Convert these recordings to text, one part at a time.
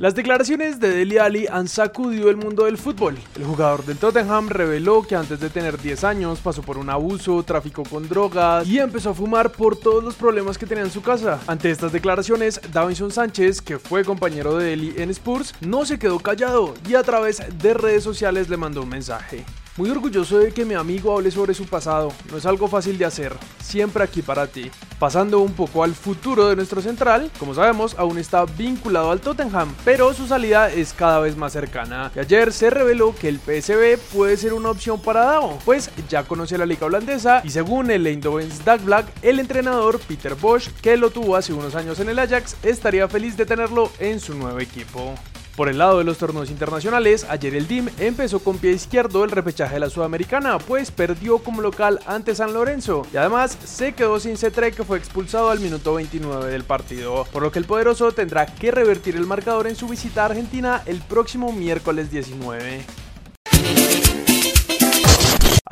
Las declaraciones de Dele Alli han sacudido el mundo del fútbol. El jugador del Tottenham reveló que antes de tener 10 años pasó por un abuso, tráfico con drogas y empezó a fumar por todos los problemas que tenía en su casa. Ante estas declaraciones, Davinson Sánchez, que fue compañero de Dele en Spurs, no se quedó callado y a través de redes sociales le mandó un mensaje. Muy orgulloso de que mi amigo hable sobre su pasado, no es algo fácil de hacer, siempre aquí para ti. Pasando un poco al futuro de nuestro central, como sabemos aún está vinculado al Tottenham, pero su salida es cada vez más cercana. Y ayer se reveló que el PSV puede ser una opción para Dao, pues ya conoce la liga holandesa y según el Eindhoven's Dagblad, el entrenador Peter Bosch, que lo tuvo hace unos años en el Ajax, estaría feliz de tenerlo en su nuevo equipo. Por el lado de los torneos internacionales, ayer el DIM empezó con pie izquierdo el repechaje de la Sudamericana, pues perdió como local ante San Lorenzo y además se quedó sin Cetre que fue expulsado al minuto 29 del partido, por lo que el poderoso tendrá que revertir el marcador en su visita a Argentina el próximo miércoles 19.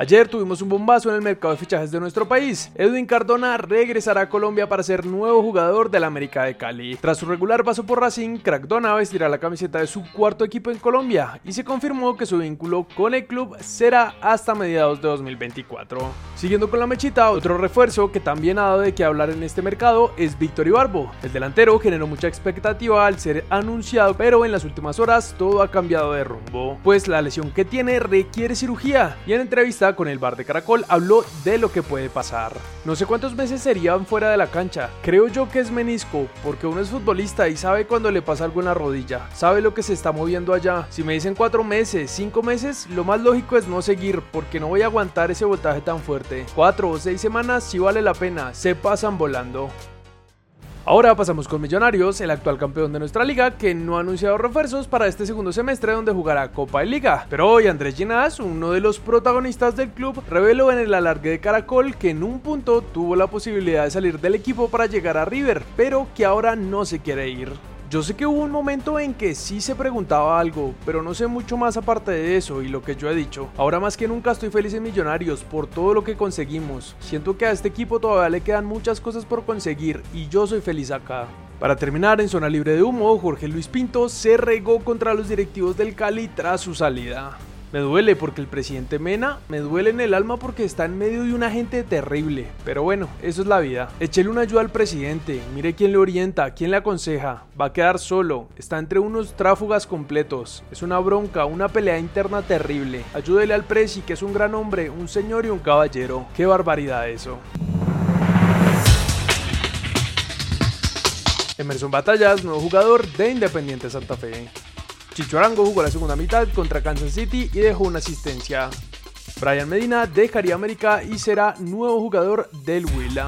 Ayer tuvimos un bombazo en el mercado de fichajes de nuestro país. Edwin Cardona regresará a Colombia para ser nuevo jugador del América de Cali. Tras su regular paso por Racing, Cardona vestirá la camiseta de su cuarto equipo en Colombia y se confirmó que su vínculo con el club será hasta mediados de 2024. Siguiendo con la mechita, otro refuerzo que también ha dado de qué hablar en este mercado es Víctor Ibarbo. El delantero generó mucha expectativa al ser anunciado, pero en las últimas horas todo ha cambiado de rumbo, pues la lesión que tiene requiere cirugía y en entrevista con el bar de Caracol habló de lo que puede pasar. No sé cuántos meses serían fuera de la cancha. Creo yo que es menisco, porque uno es futbolista y sabe cuando le pasa algo en la rodilla. Sabe lo que se está moviendo allá. Si me dicen cuatro meses, cinco meses, lo más lógico es no seguir, porque no voy a aguantar ese voltaje tan fuerte. Cuatro o seis semanas sí vale la pena, se pasan volando. Ahora pasamos con Millonarios, el actual campeón de nuestra liga, que no ha anunciado refuerzos para este segundo semestre donde jugará Copa y Liga. Pero hoy Andrés Ginás, uno de los protagonistas del club, reveló en el alargue de Caracol que en un punto tuvo la posibilidad de salir del equipo para llegar a River, pero que ahora no se quiere ir. Yo sé que hubo un momento en que sí se preguntaba algo, pero no sé mucho más aparte de eso y lo que yo he dicho. Ahora más que nunca estoy feliz en Millonarios por todo lo que conseguimos. Siento que a este equipo todavía le quedan muchas cosas por conseguir y yo soy feliz acá. Para terminar, en zona libre de humo, Jorge Luis Pinto se regó contra los directivos del Cali tras su salida. Me duele porque el presidente Mena, me duele en el alma porque está en medio de una gente terrible. Pero bueno, eso es la vida. Échele una ayuda al presidente, mire quién le orienta, quién le aconseja. Va a quedar solo, está entre unos tráfugas completos. Es una bronca, una pelea interna terrible. Ayúdele al presi, que es un gran hombre, un señor y un caballero. Qué barbaridad eso. Emerson Batallas, nuevo jugador de Independiente Santa Fe. Chichorango jugó la segunda mitad contra Kansas City y dejó una asistencia. Brian Medina dejaría América y será nuevo jugador del Huila.